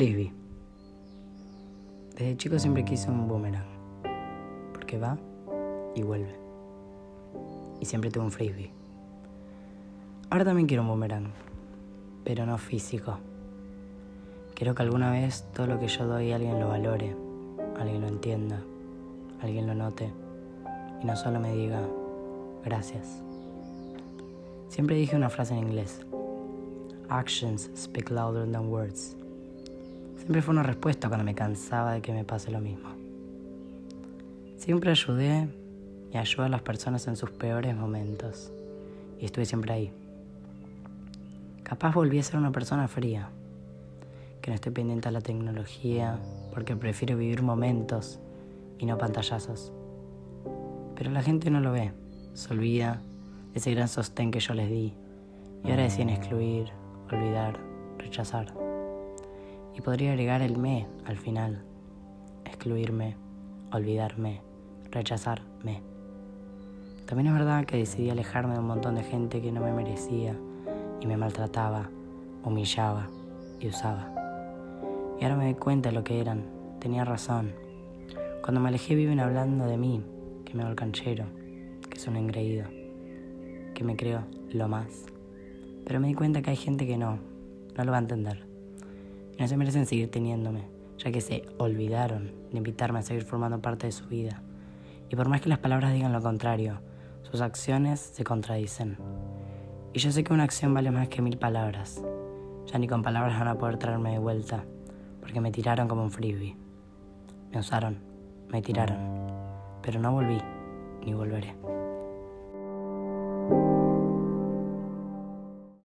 Frisbee. Desde chico siempre quise un boomerang, porque va y vuelve. Y siempre tuve un frisbee. Ahora también quiero un boomerang, pero no físico. Quiero que alguna vez todo lo que yo doy alguien lo valore, alguien lo entienda, alguien lo note y no solo me diga gracias. Siempre dije una frase en inglés. Actions speak louder than words. Siempre fue una respuesta cuando me cansaba de que me pase lo mismo. Siempre ayudé y ayudé a las personas en sus peores momentos. Y estuve siempre ahí. Capaz volví a ser una persona fría, que no estoy pendiente a la tecnología porque prefiero vivir momentos y no pantallazos. Pero la gente no lo ve, se olvida de ese gran sostén que yo les di y ahora deciden excluir, olvidar, rechazar. Y podría agregar el me al final, excluirme, olvidarme, rechazarme. También es verdad que decidí alejarme de un montón de gente que no me merecía y me maltrataba, humillaba y usaba. Y ahora me doy cuenta de lo que eran. Tenía razón. Cuando me alejé viven hablando de mí, que me hago el canchero, que soy un engreído, que me creo lo más. Pero me di cuenta que hay gente que no, no lo va a entender. No se merecen seguir teniéndome, ya que se olvidaron de invitarme a seguir formando parte de su vida. Y por más que las palabras digan lo contrario, sus acciones se contradicen. Y yo sé que una acción vale más que mil palabras. Ya ni con palabras van a poder traerme de vuelta, porque me tiraron como un frisbee. Me usaron, me tiraron, pero no volví, ni volveré.